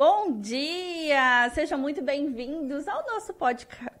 Bom dia! Sejam muito bem-vindos ao nosso podca...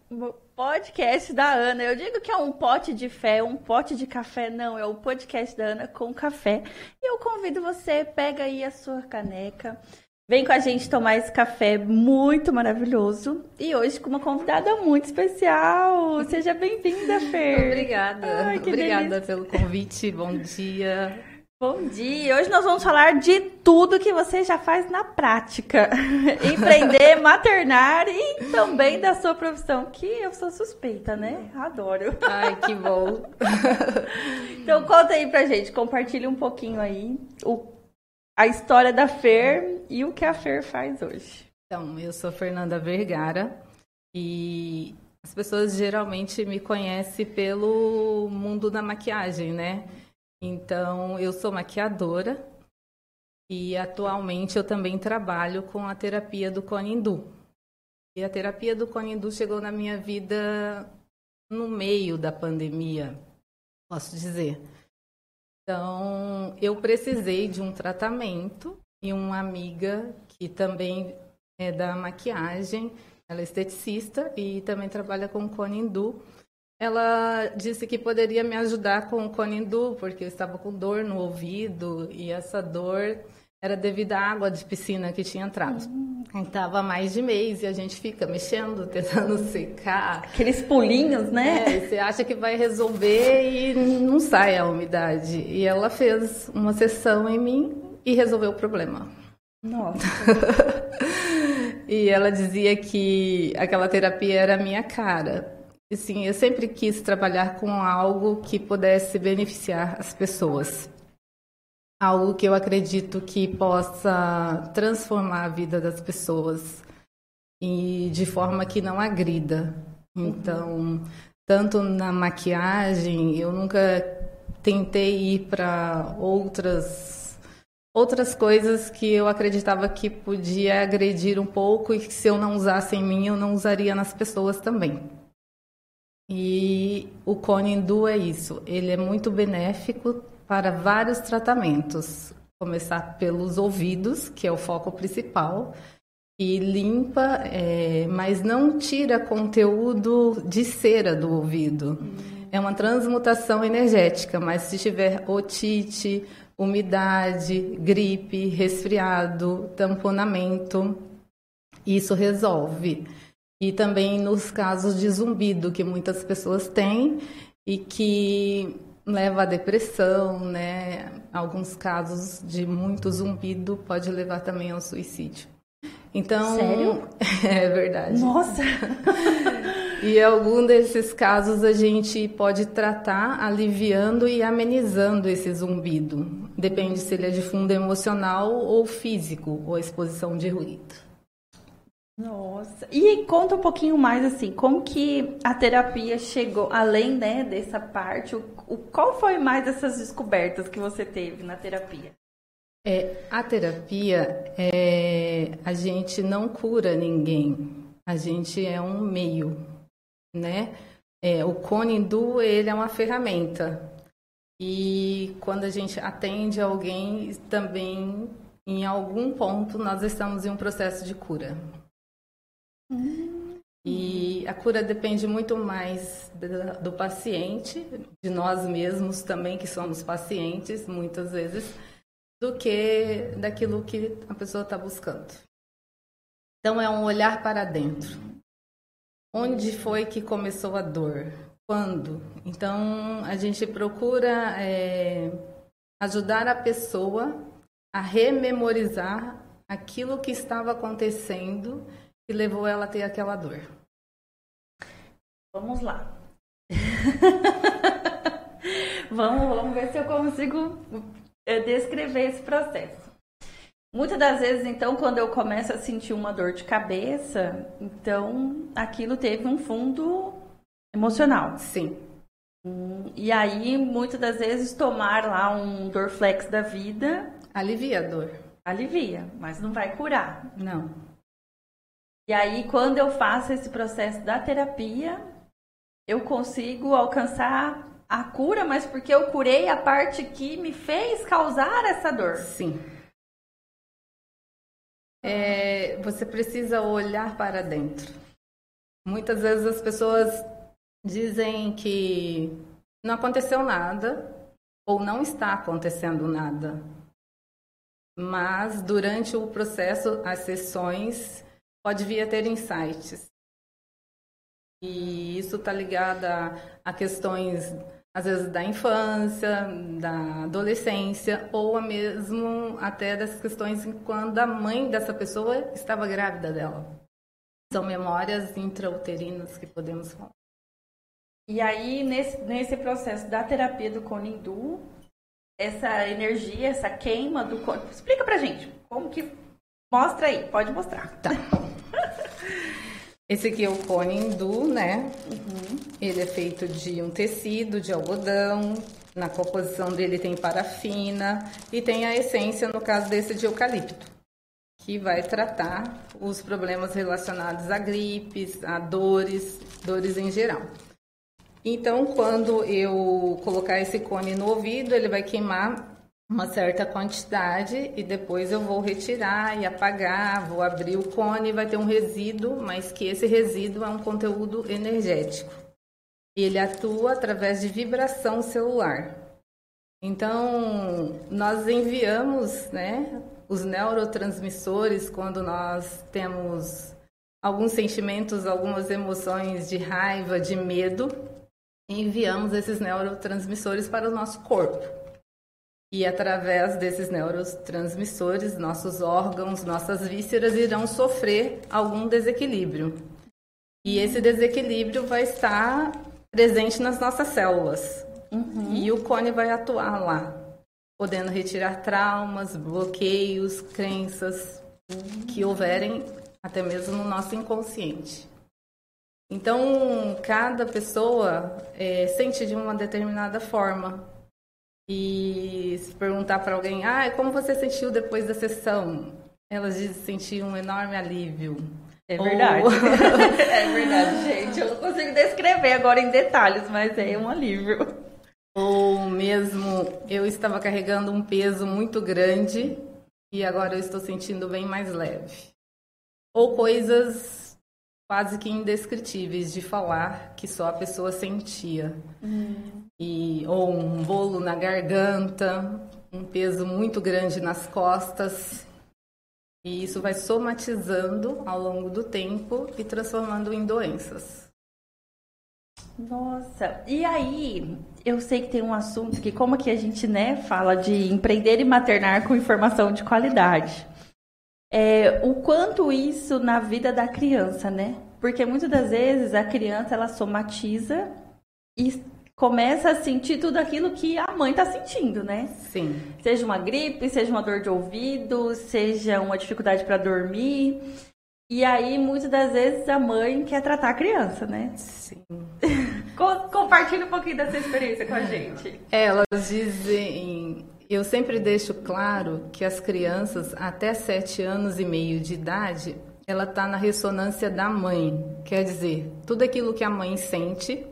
podcast da Ana. Eu digo que é um pote de fé, um pote de café, não, é o podcast da Ana com café. E eu convido você, pega aí a sua caneca, vem com a gente tomar esse café muito maravilhoso. E hoje com uma convidada muito especial. Seja bem-vinda, Fer. Obrigada. Ai, Obrigada delícia. pelo convite. Bom dia. Bom dia! Hoje nós vamos falar de tudo que você já faz na prática. Empreender, maternar e também da sua profissão, que eu sou suspeita, né? Adoro. Ai, que bom! então conta aí pra gente, compartilhe um pouquinho aí o, a história da Fer e o que a Fer faz hoje. Então, eu sou Fernanda Vergara e as pessoas geralmente me conhecem pelo mundo da maquiagem, né? Então, eu sou maquiadora e atualmente eu também trabalho com a terapia do Conindu. E a terapia do Conindu chegou na minha vida no meio da pandemia, posso dizer. Então, eu precisei de um tratamento e uma amiga que também é da maquiagem, ela é esteticista e também trabalha com Conindu ela disse que poderia me ajudar com o Conindu, porque eu estava com dor no ouvido e essa dor era devido à água de piscina que tinha entrado. Estava mais de mês e a gente fica mexendo, tentando secar. Aqueles pulinhos, né? É, você acha que vai resolver e não sai a umidade. E ela fez uma sessão em mim e resolveu o problema. Nossa. e ela dizia que aquela terapia era a minha cara Sim, eu sempre quis trabalhar com algo que pudesse beneficiar as pessoas. Algo que eu acredito que possa transformar a vida das pessoas e de forma que não agrida. Então, tanto na maquiagem, eu nunca tentei ir para outras outras coisas que eu acreditava que podia agredir um pouco e que se eu não usasse em mim, eu não usaria nas pessoas também. E o Conindu é isso, ele é muito benéfico para vários tratamentos. Começar pelos ouvidos, que é o foco principal, e limpa, é, mas não tira conteúdo de cera do ouvido. É uma transmutação energética, mas se tiver otite, umidade, gripe, resfriado, tamponamento, isso resolve e também nos casos de zumbido que muitas pessoas têm e que leva à depressão, né? Alguns casos de muito zumbido pode levar também ao suicídio. Então, sério? É verdade. Nossa. e algum desses casos a gente pode tratar aliviando e amenizando esse zumbido. Depende se ele é de fundo emocional ou físico, ou exposição de ruído. Nossa. E conta um pouquinho mais assim, como que a terapia chegou, além né, dessa parte, o, o, qual foi mais essas descobertas que você teve na terapia? É, a terapia, é, a gente não cura ninguém, a gente é um meio, né? É, o Conindu, ele é uma ferramenta. E quando a gente atende alguém, também, em algum ponto, nós estamos em um processo de cura. E a cura depende muito mais do paciente, de nós mesmos também, que somos pacientes, muitas vezes, do que daquilo que a pessoa está buscando. Então, é um olhar para dentro. Onde foi que começou a dor? Quando? Então, a gente procura é, ajudar a pessoa a rememorizar aquilo que estava acontecendo que levou ela a ter aquela dor? Vamos lá. vamos, vamos ver se eu consigo eh, descrever esse processo. Muitas das vezes, então, quando eu começo a sentir uma dor de cabeça, então aquilo teve um fundo emocional. Sim. E aí, muitas das vezes, tomar lá um Dorflex da vida. Alivia a dor. Alivia, mas não vai curar. Não. E aí, quando eu faço esse processo da terapia, eu consigo alcançar a cura, mas porque eu curei a parte que me fez causar essa dor. Sim. é, você precisa olhar para dentro. Muitas vezes as pessoas dizem que não aconteceu nada ou não está acontecendo nada. Mas durante o processo, as sessões, pode vir a ter insights. E isso está ligado a, a questões às vezes da infância, da adolescência, ou a mesmo até das questões quando a mãe dessa pessoa estava grávida dela. São memórias intrauterinas que podemos falar. E aí, nesse, nesse processo da terapia do Conindu, essa energia, essa queima do corpo, explica pra gente como que. Mostra aí, pode mostrar. Tá. Esse aqui é o cone hindu, né? Uhum. Ele é feito de um tecido de algodão. Na composição dele tem parafina e tem a essência, no caso desse, de eucalipto, que vai tratar os problemas relacionados a gripes, a dores, dores em geral. Então, quando eu colocar esse cone no ouvido, ele vai queimar uma certa quantidade e depois eu vou retirar e apagar, vou abrir o cone e vai ter um resíduo, mas que esse resíduo é um conteúdo energético. Ele atua através de vibração celular. Então, nós enviamos, né, os neurotransmissores quando nós temos alguns sentimentos, algumas emoções de raiva, de medo, enviamos esses neurotransmissores para o nosso corpo. E através desses neurotransmissores, nossos órgãos, nossas vísceras irão sofrer algum desequilíbrio. E esse desequilíbrio vai estar presente nas nossas células. Uhum. E o cone vai atuar lá, podendo retirar traumas, bloqueios, crenças uhum. que houverem até mesmo no nosso inconsciente. Então, cada pessoa é, sente de uma determinada forma. E se perguntar para alguém, ah, como você sentiu depois da sessão? Elas dizem sentir um enorme alívio. É verdade. Ou... é verdade, gente. Eu não consigo descrever agora em detalhes, mas é um alívio. Ou mesmo eu estava carregando um peso muito grande e agora eu estou sentindo bem mais leve. Ou coisas quase que indescritíveis de falar que só a pessoa sentia. Hum. E, ou um bolo na garganta, um peso muito grande nas costas. E isso vai somatizando ao longo do tempo e transformando em doenças. Nossa, e aí, eu sei que tem um assunto que como que a gente, né, fala de empreender e maternar com informação de qualidade é, o quanto isso na vida da criança, né? Porque muitas das vezes a criança ela somatiza e começa a sentir tudo aquilo que a mãe está sentindo, né? Sim. Seja uma gripe, seja uma dor de ouvido, seja uma dificuldade para dormir. E aí, muitas das vezes, a mãe quer tratar a criança, né? Sim. Compartilha um pouquinho dessa experiência com a gente. Elas dizem eu sempre deixo claro que as crianças até sete anos e meio de idade, ela está na ressonância da mãe. Quer dizer, tudo aquilo que a mãe sente,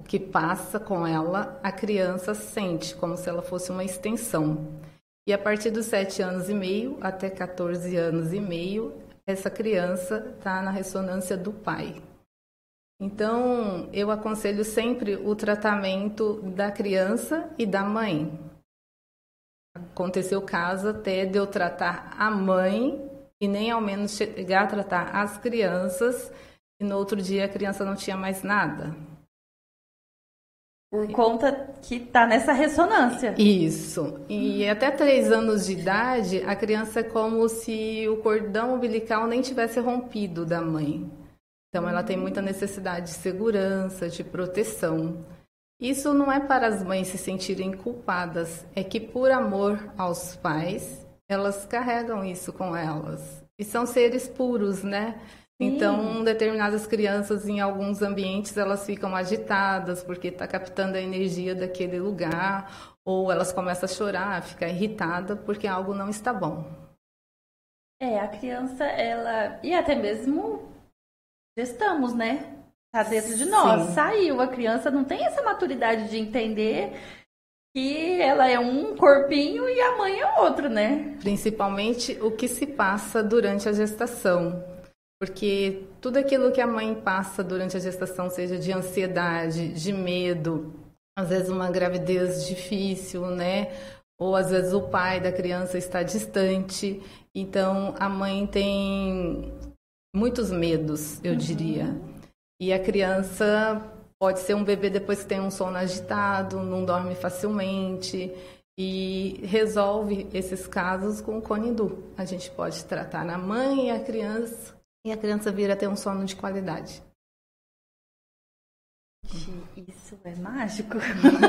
o que passa com ela, a criança sente, como se ela fosse uma extensão. E a partir dos sete anos e meio até 14 anos e meio, essa criança está na ressonância do pai. Então, eu aconselho sempre o tratamento da criança e da mãe. Aconteceu caso até de eu tratar a mãe e nem ao menos chegar a tratar as crianças e no outro dia a criança não tinha mais nada. Por conta que está nessa ressonância. Isso. E até três anos de idade, a criança é como se o cordão umbilical nem tivesse rompido da mãe. Então, ela tem muita necessidade de segurança, de proteção. Isso não é para as mães se sentirem culpadas, é que por amor aos pais, elas carregam isso com elas. E são seres puros, né? Então, determinadas crianças em alguns ambientes elas ficam agitadas porque está captando a energia daquele lugar, ou elas começam a chorar, a ficar irritada porque algo não está bom. É, a criança, ela. E até mesmo gestamos, né? Tá dentro de nós. Sim. Saiu. A criança não tem essa maturidade de entender que ela é um corpinho e a mãe é outro, né? Principalmente o que se passa durante a gestação. Porque tudo aquilo que a mãe passa durante a gestação, seja de ansiedade, de medo, às vezes uma gravidez difícil, né? Ou às vezes o pai da criança está distante. Então a mãe tem muitos medos, eu uhum. diria. E a criança pode ser um bebê depois que tem um sono agitado, não dorme facilmente e resolve esses casos com o Conidu. A gente pode tratar na mãe e a criança e a criança vir a ter um sono de qualidade. Isso é mágico?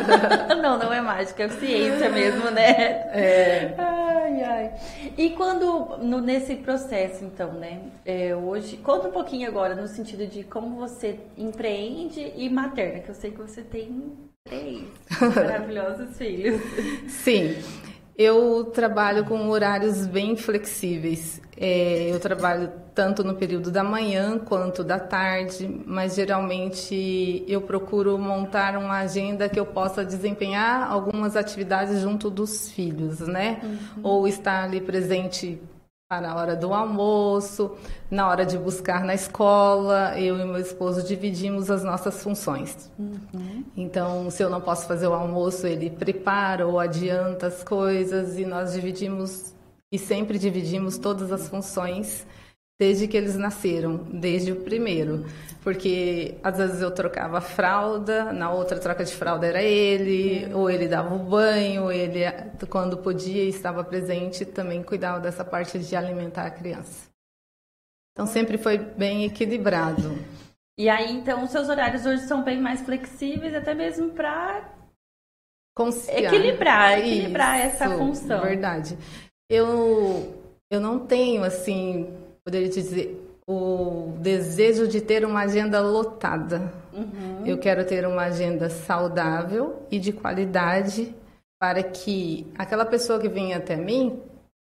não, não é mágico, é ciência mesmo, né? É. Ai, ai. E quando, no, nesse processo, então, né? É, hoje, conta um pouquinho agora no sentido de como você empreende e materna, que eu sei que você tem três maravilhosos filhos. Sim. Eu trabalho com horários bem flexíveis. É, eu trabalho tanto no período da manhã quanto da tarde, mas geralmente eu procuro montar uma agenda que eu possa desempenhar algumas atividades junto dos filhos, né? Uhum. Ou estar ali presente na hora do almoço, na hora de buscar na escola, eu e meu esposo dividimos as nossas funções. Uhum. Então, se eu não posso fazer o almoço, ele prepara ou adianta as coisas e nós dividimos e sempre dividimos todas as funções desde que eles nasceram, desde o primeiro. Porque às vezes eu trocava fralda, na outra troca de fralda era ele, ou ele dava o banho, ele, quando podia e estava presente, também cuidava dessa parte de alimentar a criança. Então sempre foi bem equilibrado. E aí, então, os seus horários hoje são bem mais flexíveis, até mesmo para equilibrar, equilibrar Isso, essa função. Verdade. Eu, eu não tenho, assim, poderia te dizer, o desejo de ter uma agenda lotada. Uhum. Eu quero ter uma agenda saudável e de qualidade para que aquela pessoa que vem até mim,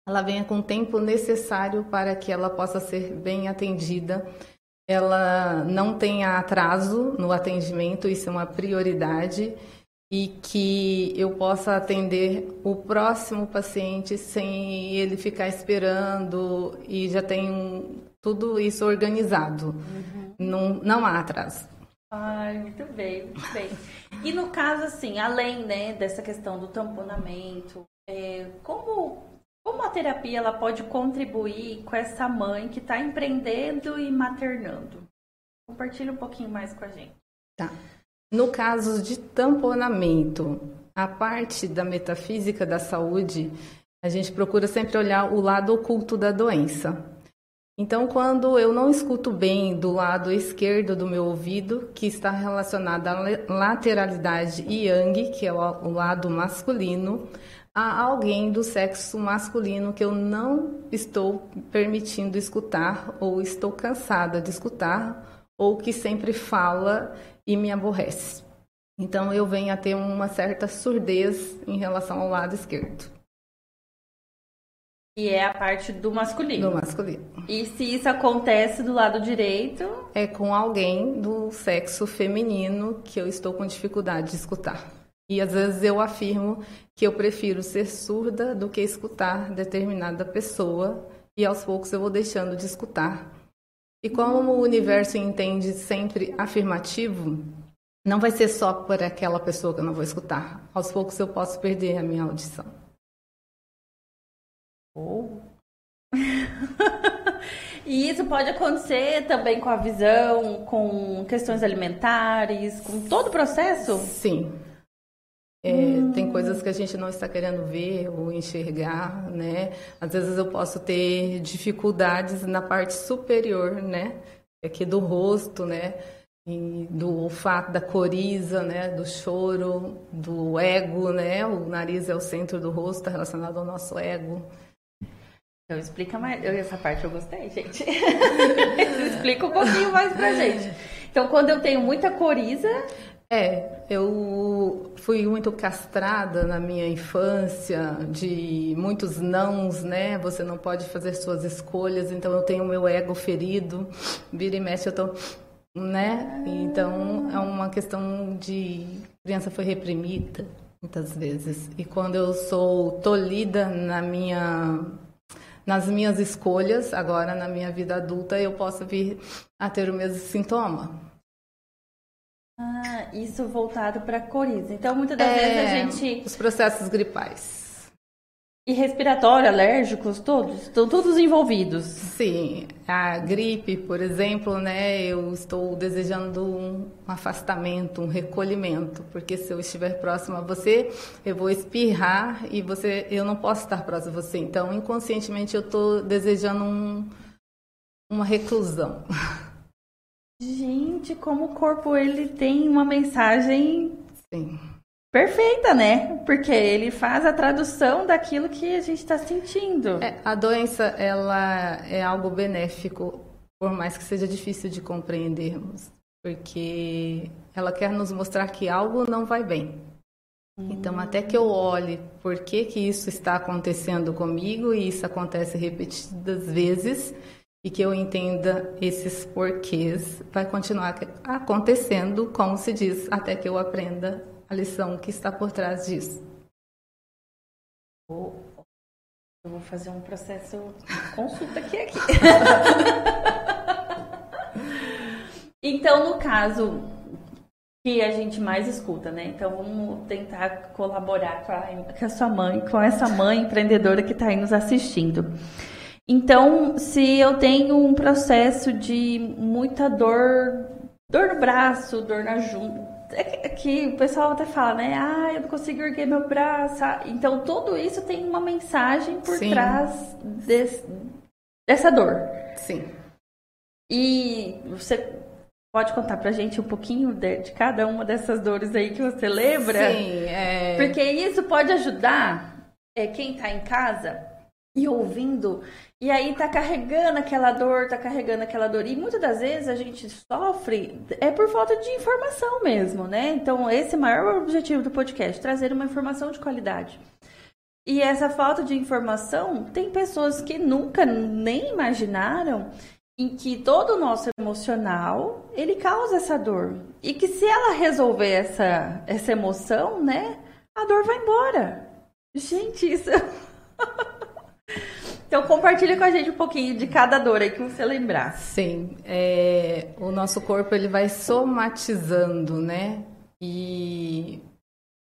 ela venha com o tempo necessário para que ela possa ser bem atendida. Ela não tenha atraso no atendimento, isso é uma prioridade e que eu possa atender o próximo paciente sem ele ficar esperando e já tem tudo isso organizado. Uhum. Não, não há atraso. Ai, muito bem, muito bem. E no caso, assim, além né, dessa questão do tamponamento, é, como, como a terapia ela pode contribuir com essa mãe que está empreendendo e maternando? Compartilhe um pouquinho mais com a gente. Tá. No caso de tamponamento, a parte da metafísica da saúde, a gente procura sempre olhar o lado oculto da doença. Então, quando eu não escuto bem do lado esquerdo do meu ouvido, que está relacionado à lateralidade yang, que é o lado masculino, há alguém do sexo masculino que eu não estou permitindo escutar, ou estou cansada de escutar, ou que sempre fala e me aborrece. Então eu venho a ter uma certa surdez em relação ao lado esquerdo. E é a parte do masculino. Do masculino. E se isso acontece do lado direito? É com alguém do sexo feminino que eu estou com dificuldade de escutar. E às vezes eu afirmo que eu prefiro ser surda do que escutar determinada pessoa, e aos poucos eu vou deixando de escutar e como o universo entende sempre afirmativo, não vai ser só por aquela pessoa que eu não vou escutar. Aos poucos eu posso perder a minha audição. Oh. e isso pode acontecer também com a visão, com questões alimentares, com todo o processo? Sim. É, hum. Tem coisas que a gente não está querendo ver ou enxergar, né? Às vezes eu posso ter dificuldades na parte superior, né? Aqui do rosto, né? E do olfato, da coriza, né? Do choro, do ego, né? O nariz é o centro do rosto, está relacionado ao nosso ego. Então explica mais. Essa parte eu gostei, gente. explica um pouquinho mais pra gente. Então, quando eu tenho muita coriza, é, eu fui muito castrada na minha infância, de muitos nãos, né? Você não pode fazer suas escolhas, então eu tenho meu ego ferido, vira e mexe eu tô, né? Então é uma questão de criança foi reprimida, muitas vezes. E quando eu sou tolhida na minha nas minhas escolhas, agora na minha vida adulta, eu posso vir a ter o mesmo sintoma. Ah, isso voltado para coriza. Então, muitas das é, vezes a gente. Os processos gripais. E respiratório, alérgicos, todos? Estão todos envolvidos? Sim. A gripe, por exemplo, né? Eu estou desejando um afastamento, um recolhimento, porque se eu estiver próximo a você, eu vou espirrar e você, eu não posso estar próximo a você. Então, inconscientemente, eu estou desejando um, uma reclusão. Gente, como o corpo ele tem uma mensagem Sim perfeita, né? Porque ele faz a tradução daquilo que a gente está sentindo. É, a doença, ela é algo benéfico, por mais que seja difícil de compreendermos, porque ela quer nos mostrar que algo não vai bem. Então, até que eu olhe por que, que isso está acontecendo comigo, e isso acontece repetidas vezes, e que eu entenda esses porquês, vai continuar acontecendo, como se diz, até que eu aprenda a lição que está por trás disso. Eu vou fazer um processo consulta aqui aqui. então, no caso que a gente mais escuta, né? Então, vamos tentar colaborar com a, com a sua mãe, com essa mãe empreendedora que está aí nos assistindo. Então, se eu tenho um processo de muita dor, dor no braço, dor na junta, é, é que o pessoal até fala, né? Ah, eu não consigo erguer meu braço. Então, tudo isso tem uma mensagem por Sim. trás desse, dessa dor. Sim. E você pode contar pra gente um pouquinho de, de cada uma dessas dores aí que você lembra? Sim, é... Porque isso pode ajudar é, quem tá em casa e ouvindo, e aí tá carregando aquela dor, tá carregando aquela dor. E muitas das vezes a gente sofre é por falta de informação mesmo, né? Então, esse maior objetivo do podcast, trazer uma informação de qualidade. E essa falta de informação, tem pessoas que nunca nem imaginaram em que todo o nosso emocional, ele causa essa dor. E que se ela resolver essa, essa emoção, né, a dor vai embora. Gente, isso... Então compartilha com a gente um pouquinho de cada dor aí que você lembrar. Sim, é, o nosso corpo ele vai somatizando, né? E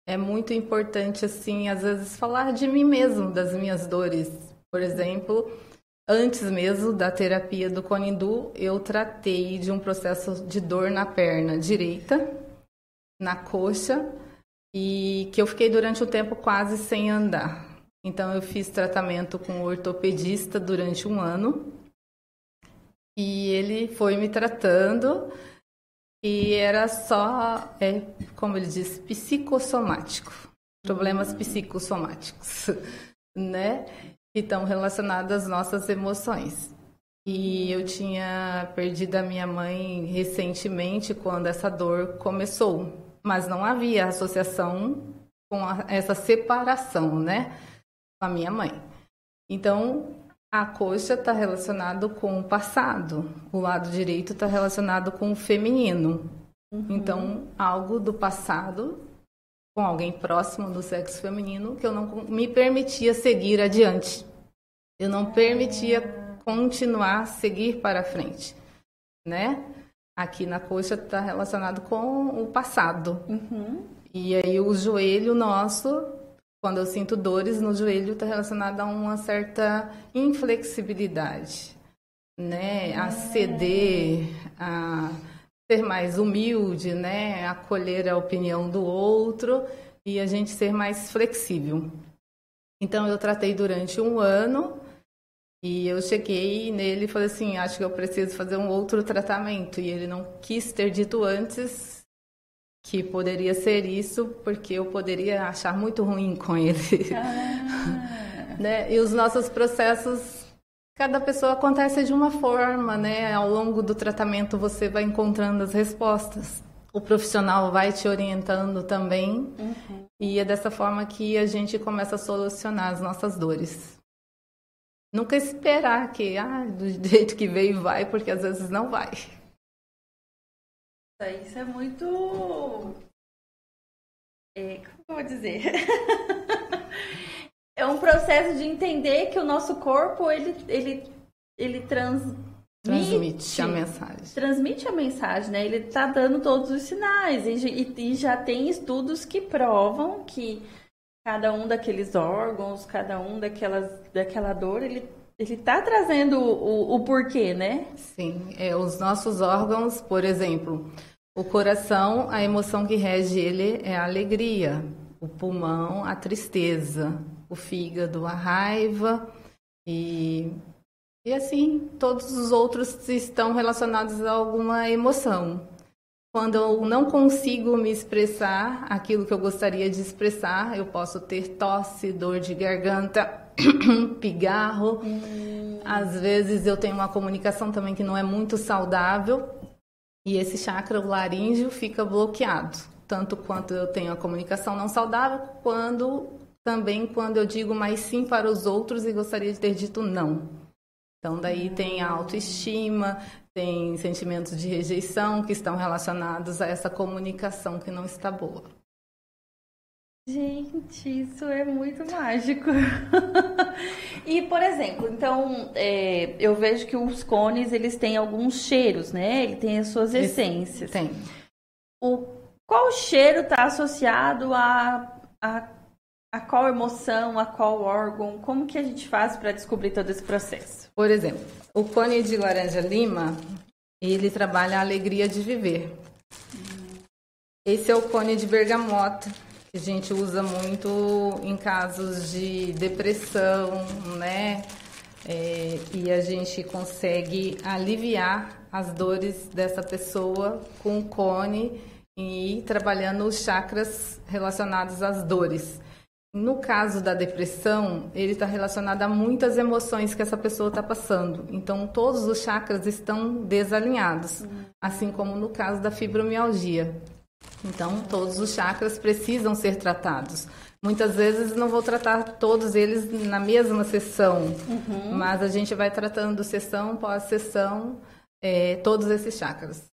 é muito importante assim, às vezes falar de mim mesmo, das minhas dores. Por exemplo, antes mesmo da terapia do Conindu, eu tratei de um processo de dor na perna direita, na coxa, e que eu fiquei durante o tempo quase sem andar. Então, eu fiz tratamento com o ortopedista durante um ano e ele foi me tratando e era só, é, como ele diz, psicossomático, problemas psicossomáticos, né? Que estão relacionados às nossas emoções. E eu tinha perdido a minha mãe recentemente quando essa dor começou, mas não havia associação com a, essa separação, né? Com a minha mãe. Então, a coxa está relacionado com o passado, o lado direito está relacionado com o feminino. Uhum. Então, algo do passado com alguém próximo do sexo feminino que eu não me permitia seguir adiante. Eu não permitia continuar seguir para frente, né? Aqui na coxa está relacionado com o passado. Uhum. E aí o joelho nosso quando eu sinto dores no joelho, está relacionado a uma certa inflexibilidade, né? A ceder, a ser mais humilde, né? Acolher a opinião do outro e a gente ser mais flexível. Então eu tratei durante um ano e eu cheguei nele e falei assim, acho que eu preciso fazer um outro tratamento e ele não quis ter dito antes que poderia ser isso, porque eu poderia achar muito ruim com ele. Ah. né? E os nossos processos, cada pessoa acontece de uma forma, né? Ao longo do tratamento você vai encontrando as respostas. O profissional vai te orientando também. Uhum. E é dessa forma que a gente começa a solucionar as nossas dores. Nunca esperar que, ah, do jeito que veio vai, porque às vezes não vai. Isso é muito. é, como eu vou dizer? é um processo de entender que o nosso corpo ele, ele, ele trans, transmite a mensagem. Transmite a mensagem, né? Ele está dando todos os sinais e, e, e, já tem estudos que provam que cada um daqueles órgãos, cada um daquelas, daquela dor, ele ele está trazendo o, o, porquê, né? Sim, é, os nossos órgãos, por exemplo, o coração, a emoção que rege ele é a alegria, o pulmão, a tristeza, o fígado, a raiva e, e assim, todos os outros estão relacionados a alguma emoção. Quando eu não consigo me expressar aquilo que eu gostaria de expressar, eu posso ter tosse, dor de garganta, pigarro. Hum. Às vezes eu tenho uma comunicação também que não é muito saudável e esse chakra, laríngeo, fica bloqueado. Tanto quanto eu tenho a comunicação não saudável, quando também quando eu digo mais sim para os outros e gostaria de ter dito não. Então daí tem a autoestima, tem sentimentos de rejeição que estão relacionados a essa comunicação que não está boa. Gente, isso é muito mágico. e, por exemplo, então, é, eu vejo que os cones, eles têm alguns cheiros, né? Ele tem as suas essências. Tem. O, qual cheiro está associado a, a, a qual emoção, a qual órgão? Como que a gente faz para descobrir todo esse processo? Por exemplo, o cone de laranja-lima, ele trabalha a alegria de viver. Esse é o cone de bergamota a gente usa muito em casos de depressão, né? É, e a gente consegue aliviar as dores dessa pessoa com o cone e trabalhando os chakras relacionados às dores. No caso da depressão, ele está relacionado a muitas emoções que essa pessoa está passando. Então, todos os chakras estão desalinhados, assim como no caso da fibromialgia. Então, todos os chakras precisam ser tratados. Muitas vezes não vou tratar todos eles na mesma sessão, uhum. mas a gente vai tratando sessão após sessão é, todos esses chakras.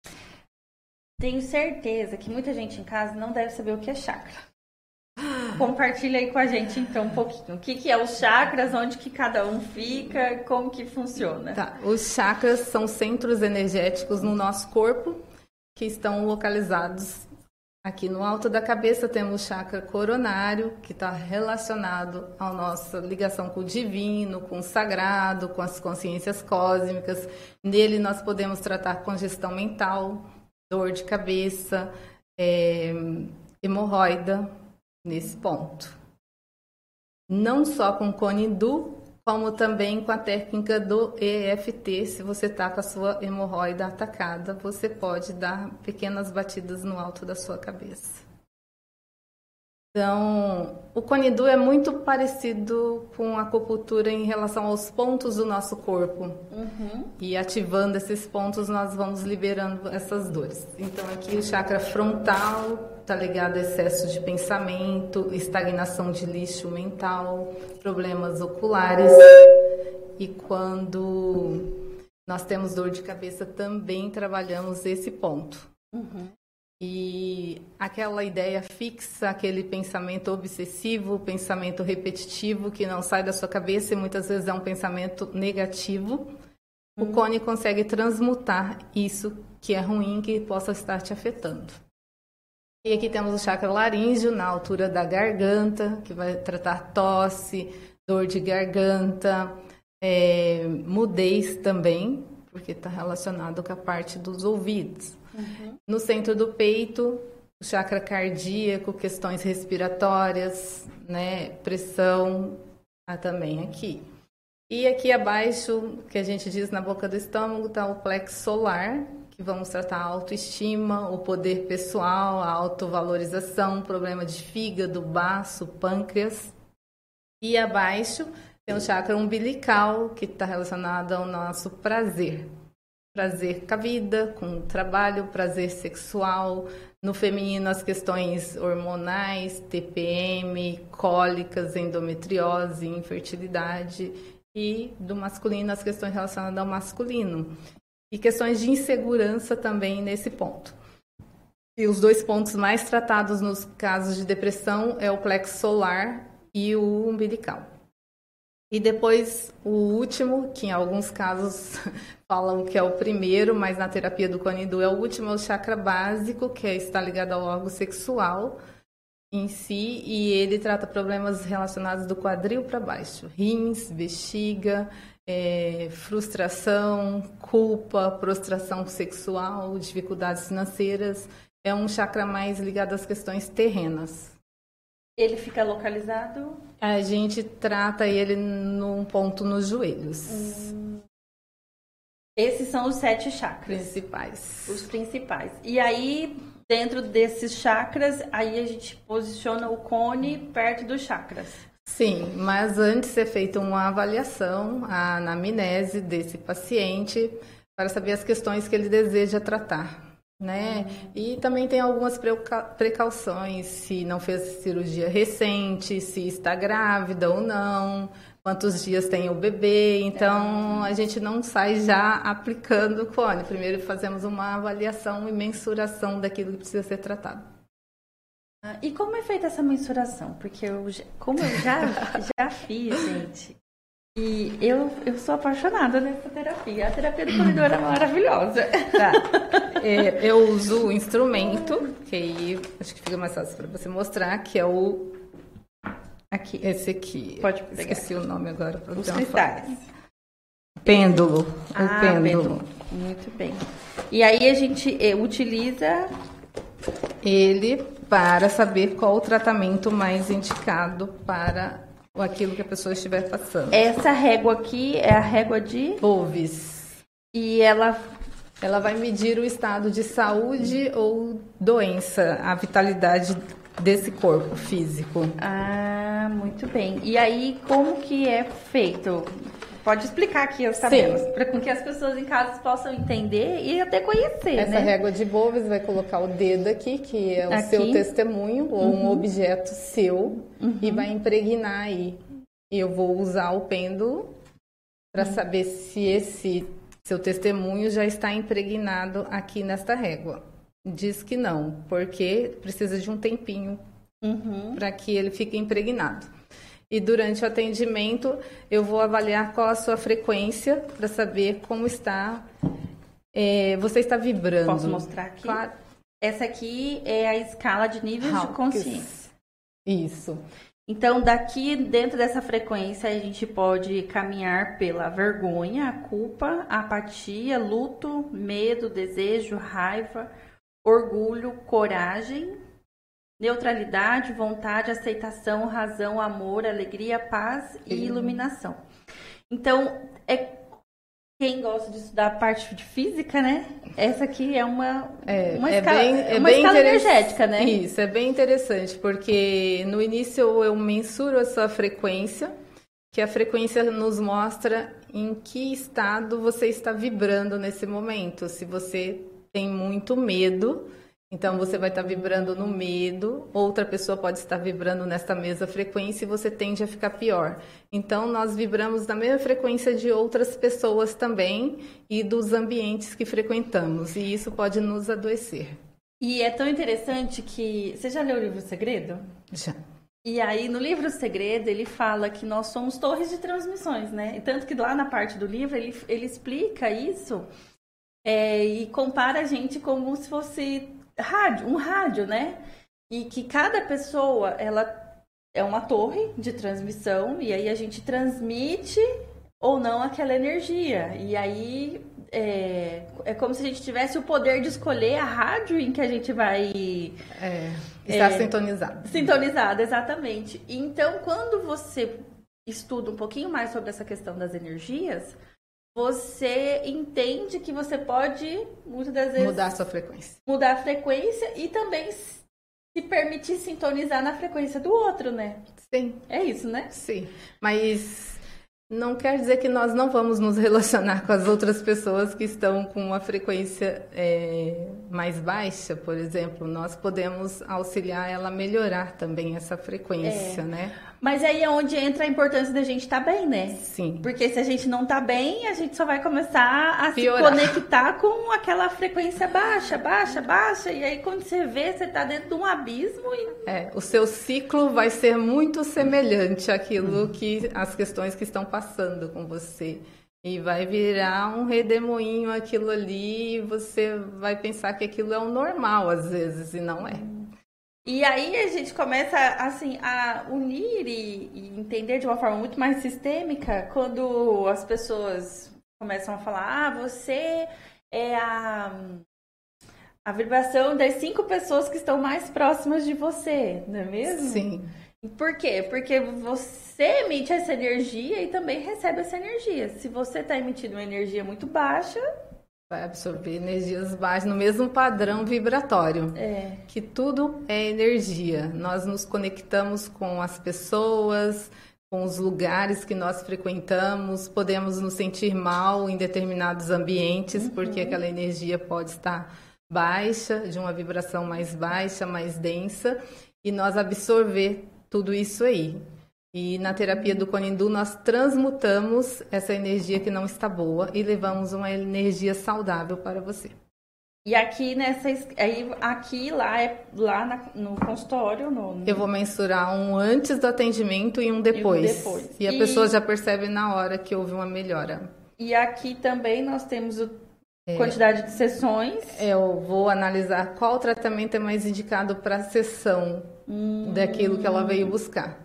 Tenho certeza que muita gente em casa não deve saber o que é chakra. Compartilha aí com a gente então um pouquinho. O que, que é os chakras, onde que cada um fica, como que funciona? Tá. Os chakras são centros energéticos no nosso corpo que estão localizados Aqui no alto da cabeça temos o chakra coronário, que está relacionado à nossa ligação com o divino, com o sagrado, com as consciências cósmicas. Nele nós podemos tratar congestão mental, dor de cabeça, é, hemorroida, nesse ponto. Não só com cone do como também com a técnica do EFT. Se você está com a sua hemorroida atacada, você pode dar pequenas batidas no alto da sua cabeça. Então, o Conidu é muito parecido com a acupuntura em relação aos pontos do nosso corpo. Uhum. E ativando esses pontos, nós vamos liberando essas dores. Então, aqui o chakra frontal está ligado a excesso de pensamento, estagnação de lixo mental, problemas oculares. E quando nós temos dor de cabeça, também trabalhamos esse ponto. Uhum. E aquela ideia fixa, aquele pensamento obsessivo, pensamento repetitivo que não sai da sua cabeça e muitas vezes é um pensamento negativo, uhum. o cone consegue transmutar isso que é ruim, que possa estar te afetando. E aqui temos o chakra laríngeo, na altura da garganta, que vai tratar tosse, dor de garganta, é, mudez também, porque está relacionado com a parte dos ouvidos. Uhum. No centro do peito, o chakra cardíaco, questões respiratórias, né, pressão, ah, também aqui. E aqui abaixo, que a gente diz na boca do estômago, está o plexo solar, que vamos tratar a autoestima, o poder pessoal, a autovalorização, problema de fígado, baço, pâncreas. E abaixo tem o chakra umbilical, que está relacionado ao nosso prazer. Prazer com a vida, com o trabalho, prazer sexual. No feminino, as questões hormonais, TPM, cólicas, endometriose, infertilidade. E do masculino, as questões relacionadas ao masculino e questões de insegurança também nesse ponto. E os dois pontos mais tratados nos casos de depressão é o plexo solar e o umbilical. E depois o último, que em alguns casos falam que é o primeiro, mas na terapia do Conidu é o último, é o chakra básico, que está ligado ao órgão sexual em si, e ele trata problemas relacionados do quadril para baixo, rins, bexiga, é, frustração, culpa, prostração sexual, dificuldades financeiras. É um chakra mais ligado às questões terrenas. Ele fica localizado? A gente trata ele num ponto nos joelhos. Hum. Esses são os sete chakras. Principais. Os principais. E aí, dentro desses chakras, aí a gente posiciona o cone perto dos chakras. Sim, mas antes é feita uma avaliação, a anamnese desse paciente, para saber as questões que ele deseja tratar né? E também tem algumas precauções, se não fez cirurgia recente, se está grávida ou não, quantos dias tem o bebê. Então, a gente não sai já aplicando o cone. Primeiro fazemos uma avaliação e mensuração daquilo que precisa ser tratado. Ah, e como é feita essa mensuração? Porque eu, como eu já, já fiz, gente, e eu, eu sou apaixonada nessa terapia. A terapia do corredor é maravilhosa. Tá. É, eu uso o instrumento, que aí acho que fica mais fácil para você mostrar, que é o. Aqui. Esse aqui. Pode pegar. Esqueci o nome agora. Os cristais. Pêndulo. Ah, o pêndulo. pêndulo. Muito bem. E aí a gente eh, utiliza ele para saber qual o tratamento mais indicado para aquilo que a pessoa estiver passando. Essa régua aqui é a régua de Boves. E ela ela vai medir o estado de saúde ou doença, a vitalidade desse corpo físico. Ah, muito bem. E aí como que é feito? Pode explicar aqui os tabelas, para que as pessoas em casa possam entender e até conhecer, Essa né? régua de Boves vai colocar o dedo aqui, que é o aqui. seu testemunho ou uhum. um objeto seu, uhum. e vai impregnar aí. E eu vou usar o pêndulo para uhum. saber se esse seu testemunho já está impregnado aqui nesta régua. Diz que não, porque precisa de um tempinho uhum. para que ele fique impregnado e durante o atendimento eu vou avaliar qual a sua frequência para saber como está. É, você está vibrando. Posso mostrar aqui? Claro. Essa aqui é a escala de níveis Hawkins. de consciência. Isso. Então, daqui dentro dessa frequência, a gente pode caminhar pela vergonha, a culpa, a apatia, luto, medo, desejo, raiva, orgulho, coragem, neutralidade, vontade, aceitação, razão, amor, alegria, paz e iluminação. Então, é quem gosta de estudar a parte de física, né? Essa aqui é uma, é, uma é escala, bem, é uma bem escala energética, né? Isso, é bem interessante, porque no início eu mensuro a sua frequência, que a frequência nos mostra em que estado você está vibrando nesse momento. Se você tem muito medo, então você vai estar vibrando no medo, outra pessoa pode estar vibrando nesta mesma frequência e você tende a ficar pior. Então nós vibramos na mesma frequência de outras pessoas também e dos ambientes que frequentamos, e isso pode nos adoecer. E é tão interessante que você já leu o livro Segredo? Já. E aí, no livro Segredo, ele fala que nós somos torres de transmissões, né? E tanto que lá na parte do livro ele, ele explica isso é, e compara a gente como se fosse rádio, um rádio, né? E que cada pessoa, ela é uma torre de transmissão e aí a gente transmite ou não aquela energia. E aí é, é como se a gente tivesse o poder de escolher a rádio em que a gente vai é, estar é, sintonizado. Sintonizado, exatamente. Então, quando você estuda um pouquinho mais sobre essa questão das energias, você entende que você pode, muitas das vezes, mudar a sua frequência. Mudar a frequência e também se permitir sintonizar na frequência do outro, né? Sim. É isso, né? Sim. Mas não quer dizer que nós não vamos nos relacionar com as outras pessoas que estão com uma frequência é, mais baixa, por exemplo. Nós podemos auxiliar ela a melhorar também essa frequência, é. né? Mas aí é onde entra a importância da gente estar tá bem, né? Sim. Porque se a gente não tá bem, a gente só vai começar a Piorar. se conectar com aquela frequência baixa, baixa, baixa. E aí quando você vê, você tá dentro de um abismo e. É, o seu ciclo vai ser muito semelhante àquilo que as questões que estão passando com você. E vai virar um redemoinho aquilo ali, e você vai pensar que aquilo é o normal às vezes, e não é. E aí a gente começa assim a unir e, e, entender de uma forma muito mais sistêmica quando as pessoas começam a falar: ah, você é a, a vibração das cinco pessoas que estão mais próximas de você, não é mesmo? Sim. Por quê? Porque você emite essa energia e também recebe essa energia. Se você está emitindo uma energia muito baixa, vai absorver energias baixas no mesmo padrão vibratório. É. Que tudo é energia. Nós nos conectamos com as pessoas, com os lugares que nós frequentamos, podemos nos sentir mal em determinados ambientes, uhum. porque aquela energia pode estar baixa, de uma vibração mais baixa, mais densa, e nós absorver tudo isso aí. E na terapia do Conindu nós transmutamos essa energia que não está boa e levamos uma energia saudável para você. E aqui nessa aí aqui lá é lá na, no consultório no, no, Eu vou mensurar um antes do atendimento e um depois. E, um depois. e a e... pessoa já percebe na hora que houve uma melhora. E aqui também nós temos a é, quantidade de sessões. Eu vou analisar qual tratamento é mais indicado para a sessão hum. daquilo que ela veio buscar.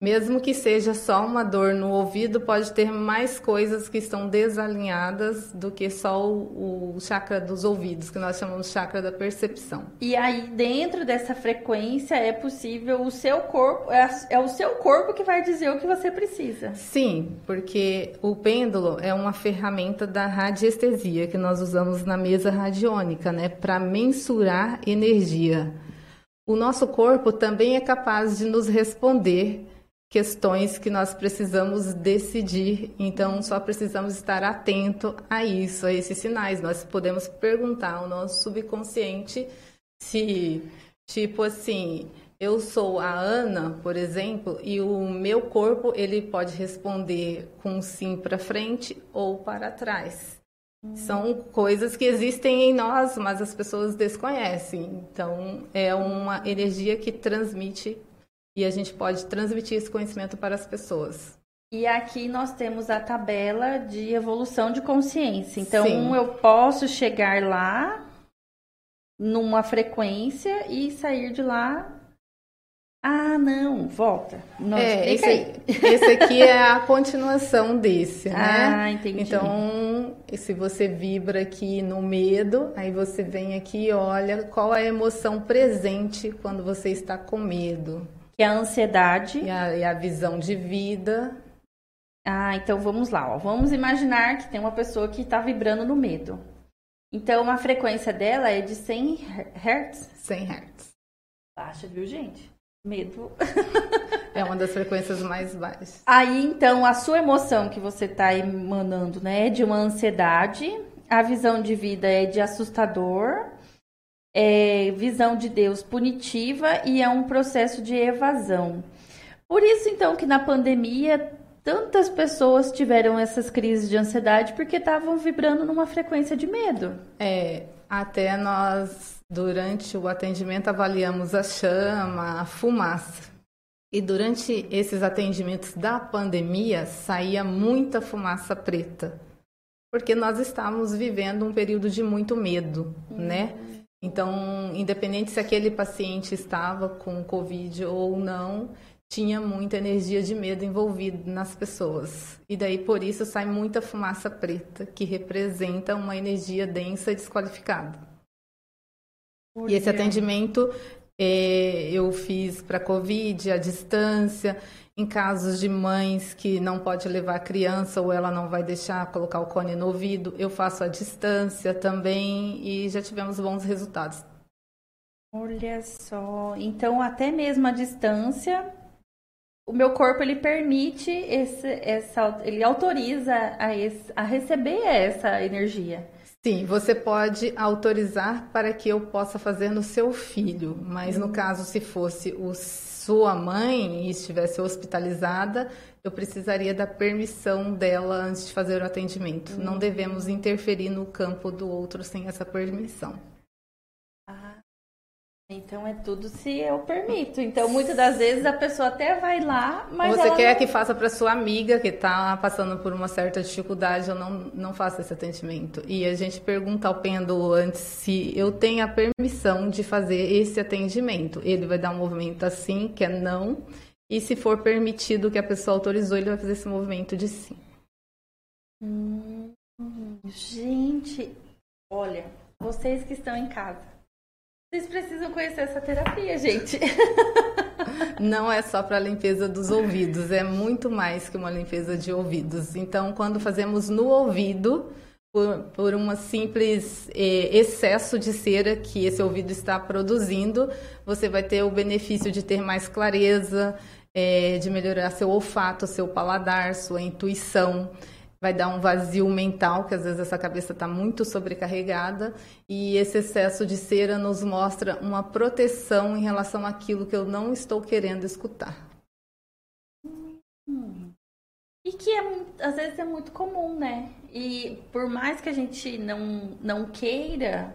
Mesmo que seja só uma dor no ouvido, pode ter mais coisas que estão desalinhadas do que só o, o, chakra dos ouvidos, que nós chamamos de chakra da percepção. E aí, dentro dessa frequência, é possível o seu corpo, é, é o seu corpo que vai dizer o que você precisa. Sim, porque o pêndulo é uma ferramenta da radiestesia que nós usamos na mesa radiônica, né, para mensurar energia. O nosso corpo também é capaz de nos responder questões que nós precisamos decidir, então só precisamos estar atento a isso, a esses sinais. Nós podemos perguntar ao nosso subconsciente se, tipo assim, eu sou a Ana, por exemplo, e o meu corpo ele pode responder com sim para frente ou para trás. São coisas que existem em nós, mas as pessoas desconhecem. Então, é uma energia que transmite e a gente pode transmitir esse conhecimento para as pessoas. E aqui nós temos a tabela de evolução de consciência. Então, Sim. eu posso chegar lá numa frequência e sair de lá. Ah, não, volta. Não, é, esse, esse, aqui é a continuação desse, né? Ah, entendi. Então, se você vibra aqui no medo, aí você vem aqui e olha qual é a emoção presente quando você está com medo que é a ansiedade. E a, e a visão de vida. Ah, então vamos lá. Ó. Vamos imaginar que tem uma pessoa que está vibrando no medo. Então a frequência dela é de 100 Hz. 100 Hz. Baixa, viu, gente? Medo. é uma das frequências mais baixas. Aí então a sua emoção que você está emanando, né, é de uma ansiedade. A visão de vida é de assustador é, visão de Deus punitiva e é um processo de evasão. Por isso, então, que na pandemia tantas pessoas tiveram essas crises de ansiedade porque estavam vibrando numa frequência de medo. É, até nós, durante o atendimento, avaliamos a chama, a fumaça. E durante esses atendimentos da pandemia, saía muita fumaça preta. Porque nós estávamos vivendo um período de muito medo, né? uhum. né? Então, independente se aquele paciente estava com Covid ou não, tinha muita energia de medo envolvida nas pessoas. E daí, por isso, sai muita fumaça preta, que representa uma energia densa e desqualificada. Por e esse atendimento é, eu fiz para Covid, à distância, em casos de mães que não pode levar a criança ou ela não vai deixar colocar o cone no ouvido, eu faço à distância também e já tivemos bons resultados. Olha só, então até mesmo à distância, o meu corpo ele permite esse, essa, ele autoriza a, esse, a receber essa energia. Sim, você pode autorizar para que eu possa fazer no seu filho, mas no caso, se fosse o sua mãe e estivesse hospitalizada, eu precisaria da permissão dela antes de fazer o atendimento. Não devemos interferir no campo do outro sem essa permissão. Então é tudo se eu permito. Então muitas das vezes a pessoa até vai lá, mas você quer não... que faça para sua amiga que está passando por uma certa dificuldade, eu não não faça esse atendimento. E a gente pergunta ao pêndulo antes se eu tenho a permissão de fazer esse atendimento. Ele vai dar um movimento assim, que é não, e se for permitido que a pessoa autorizou, ele vai fazer esse movimento de sim. Hum, gente, olha, vocês que estão em casa vocês precisam conhecer essa terapia, gente. Não é só para limpeza dos ouvidos, é muito mais que uma limpeza de ouvidos. Então, quando fazemos no ouvido, por, por um simples eh, excesso de cera que esse ouvido está produzindo, você vai ter o benefício de ter mais clareza, eh, de melhorar seu olfato, seu paladar, sua intuição vai dar um vazio mental, que às vezes essa cabeça está muito sobrecarregada, e esse excesso de cera nos mostra uma proteção em relação àquilo que eu não estou querendo escutar. Hum. E que é, às vezes é muito comum, né? E por mais que a gente não, não queira,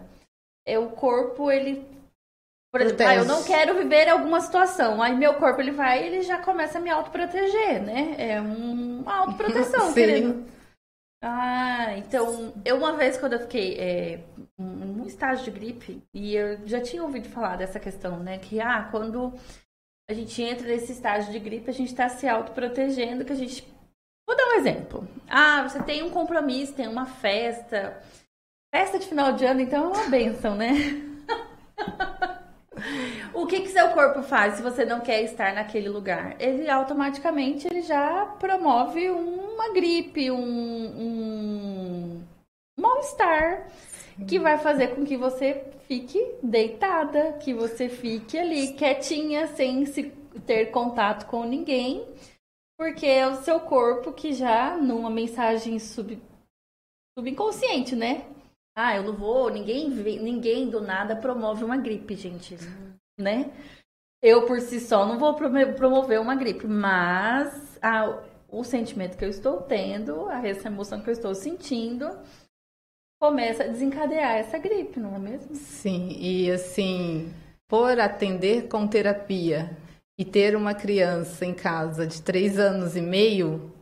é o corpo, ele por exemplo, ah, eu não quero viver alguma situação. Aí meu corpo ele vai, ele já começa a me autoproteger, né? É um, uma autoproteção, querendo. Ah, então, eu uma vez quando eu fiquei é, num estágio de gripe, e eu já tinha ouvido falar dessa questão, né? Que, ah, quando a gente entra nesse estágio de gripe, a gente está se autoprotegendo, que a gente... Vou dar um exemplo. Ah, você tem um compromisso, tem uma festa. Festa de final de ano, então é uma benção, né? o que, que seu corpo faz se você não quer estar naquele lugar? Ele automaticamente ele já promove uma gripe, um, um mal-estar que vai fazer com que você fique deitada, que você fique ali quietinha, sem se ter contato com ninguém, porque é o seu corpo que já, numa mensagem sub, subconsciente, né? Ah, eu não vou, ninguém, ninguém do nada promove uma gripe, gente né? Eu por si só não vou promover uma gripe, mas a, o sentimento que eu estou tendo, a essa emoção que eu estou sentindo, começa a desencadear essa gripe, não é mesmo? Sim, e assim, por atender com terapia e ter uma criança em casa de três anos e meio,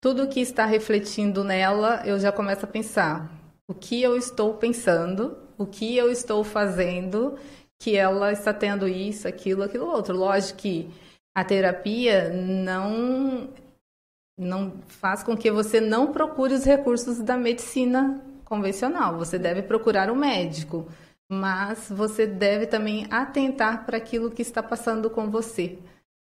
tudo que está refletindo nela, eu já começo a pensar o que eu estou pensando, o que eu estou fazendo que ela está tendo isso, aquilo, aquilo outro. Lógico que a terapia não não faz com que você não procure os recursos da medicina convencional. Você deve procurar um médico, mas você deve também atentar para aquilo que está passando com você.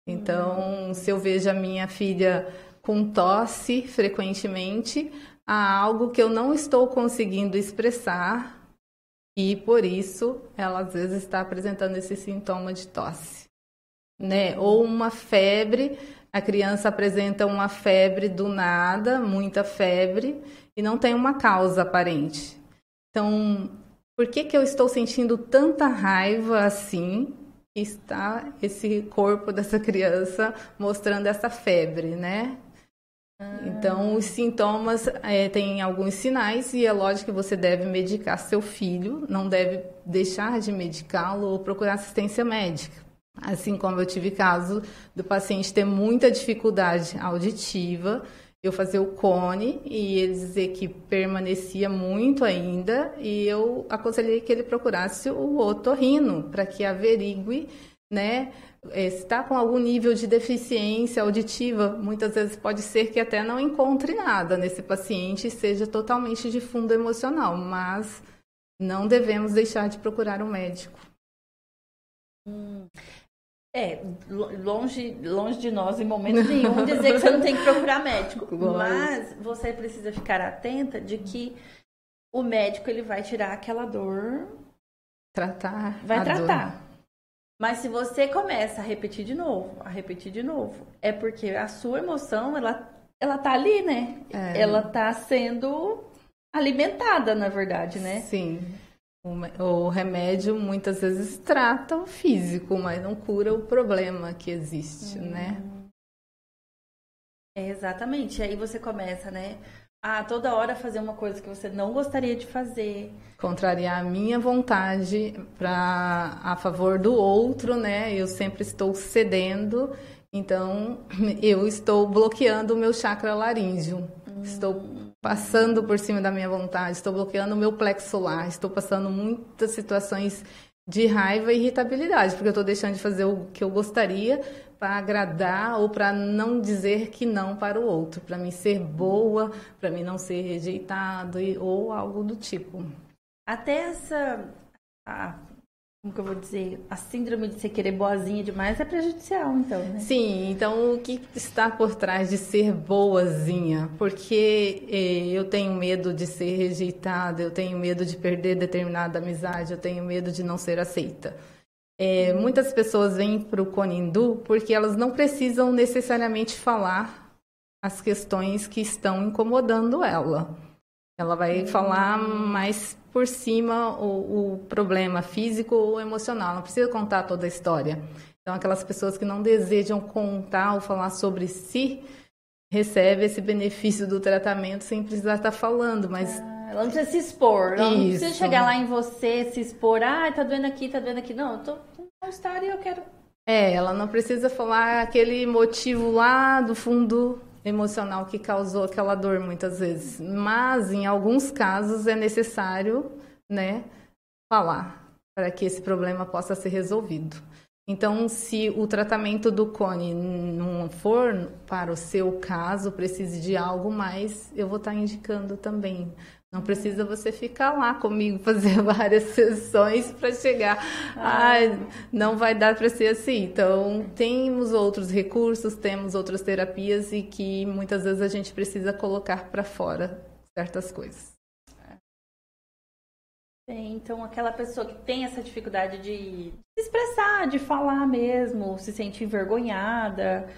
Então, se eu vejo a minha filha com tosse frequentemente, há algo que eu não estou conseguindo expressar, e por isso ela às vezes está apresentando esse sintoma de tosse, né? Ou uma febre, a criança apresenta uma febre do nada, muita febre e não tem uma causa aparente. Então, por que que eu estou sentindo tanta raiva assim? Está esse corpo dessa criança mostrando essa febre, né? Então, os sintomas é, têm alguns sinais e é lógico que você deve medicar seu filho, não deve deixar de medicá-lo ou procurar assistência médica. Assim como eu tive caso do paciente ter muita dificuldade auditiva, eu fazer o cone e ele dizer que permanecia muito ainda e eu aconselhei que ele procurasse o otorrino para que averigue né, é, está com algum nível de deficiência auditiva, muitas vezes pode ser que até não encontre nada nesse paciente e seja totalmente de fundo emocional, mas não devemos deixar de procurar um médico. Hum. É, longe, longe de nós em momento nenhum dizer que você não tem que procurar médico, mas você precisa ficar atenta de que o médico ele vai tirar aquela dor, tratar, vai tratar. Dor. Mas se você começa a repetir de novo, a repetir de novo, é porque a sua emoção, ela, ela tá ali, né? É. Ela tá sendo alimentada, na verdade, né? Sim. O remédio muitas vezes trata o físico, mas não cura o problema que existe, hum. né? É, exatamente. Aí você começa, né? A toda hora fazer uma coisa que você não gostaria de fazer. Contrariar a minha vontade para a favor do outro, né? Eu sempre estou cedendo, então eu estou bloqueando o meu chakra laríngeo. Hum. Estou passando por cima da minha vontade, estou bloqueando o meu plexo solar, estou passando muitas situações de raiva e irritabilidade, porque eu estou deixando de fazer o que eu gostaria para agradar ou para não dizer que não para o outro, para mim ser boa, para mim não ser rejeitado ou algo do tipo. Até essa como que eu vou dizer, a síndrome de ser querer boazinha demais é prejudicial, então, né? Sim, então o que está por trás de ser boazinha? Porque eh, eu tenho medo de ser rejeitada, eu tenho medo de perder determinada amizade, eu tenho medo de não ser aceita. É, muitas pessoas vêm para o Conindu porque elas não precisam necessariamente falar as questões que estão incomodando ela. Ela vai hum. falar mais por cima o, o problema físico ou emocional, não precisa contar toda a história. Então, aquelas pessoas que não desejam contar ou falar sobre si, recebe esse benefício do tratamento sem precisar estar falando, mas... Ela não precisa se expor, ela não precisa chegar lá em você, se expor, ah, tá doendo aqui, tá doendo aqui. Não, eu tô com mal-estar e eu quero... É, ela não precisa falar aquele motivo lá do fundo emocional que causou aquela dor muitas vezes. Mas em alguns casos é necessário, né, falar para que esse problema possa ser resolvido. Então, se o tratamento do cone não for para o seu caso, precise de algo mais, eu vou estar indicando também não precisa você ficar lá comigo fazer várias sessões para chegar. Ah, não vai dar para ser assim. Então, temos outros recursos, temos outras terapias e que muitas vezes a gente precisa colocar para fora certas coisas. Então, aquela pessoa que tem essa dificuldade de se expressar, de falar mesmo, se sente envergonhada,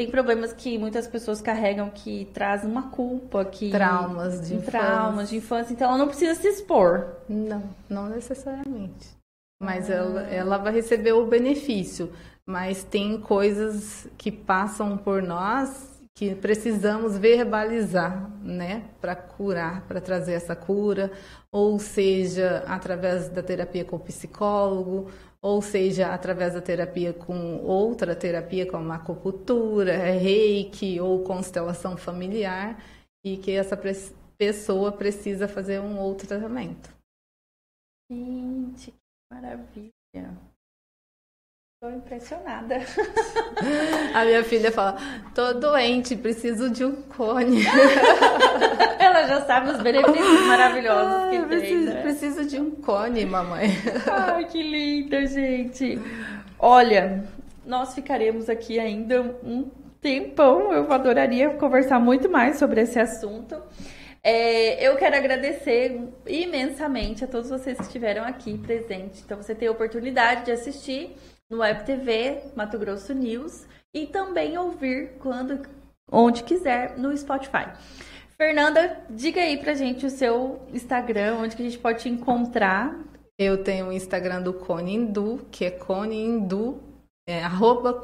tem problemas que muitas pessoas carregam que trazem uma culpa, que traumas de infância. traumas de infância, então ela não precisa se expor. Não, não necessariamente. Mas ah. ela, ela vai receber o benefício. Mas tem coisas que passam por nós que precisamos verbalizar, né, para curar, para trazer essa cura, ou seja, através da terapia com o psicólogo, ou seja, através da terapia com outra terapia, como acupuntura, reiki ou constelação familiar, e que essa pessoa precisa fazer um outro tratamento. Gente, que maravilha! Estou impressionada. A minha filha fala: tô doente, preciso de um cone. Ela já sabe os benefícios maravilhosos Ai, que preciso, tem. Né? Preciso de um cone, mamãe. Ai, que linda, gente. Olha, nós ficaremos aqui ainda um tempão. Eu adoraria conversar muito mais sobre esse assunto. É, eu quero agradecer imensamente a todos vocês que estiveram aqui presentes. Então, você tem a oportunidade de assistir no Web TV Mato Grosso News e também ouvir quando onde quiser no Spotify. Fernanda, diga aí pra gente o seu Instagram, onde que a gente pode te encontrar. Eu tenho o Instagram do Cone que é Cone Indu, é, arroba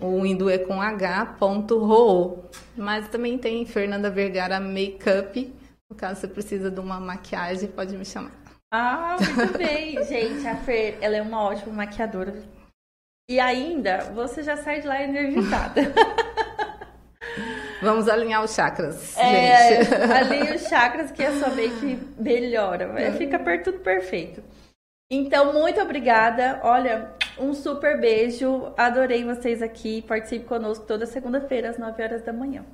o Indu é com H, ponto, ro. Mas também tem Fernanda Vergara Makeup, no caso você precisa de uma maquiagem, pode me chamar. Ah, muito bem. Gente, a Fer, ela é uma ótima maquiadora. E ainda, você já sai de lá energizada. Vamos alinhar os chakras, é, gente. Alinha os chakras que a sua make melhora. Fica tudo perfeito. Então, muito obrigada. Olha, um super beijo. Adorei vocês aqui. Participe conosco toda segunda-feira, às 9 horas da manhã.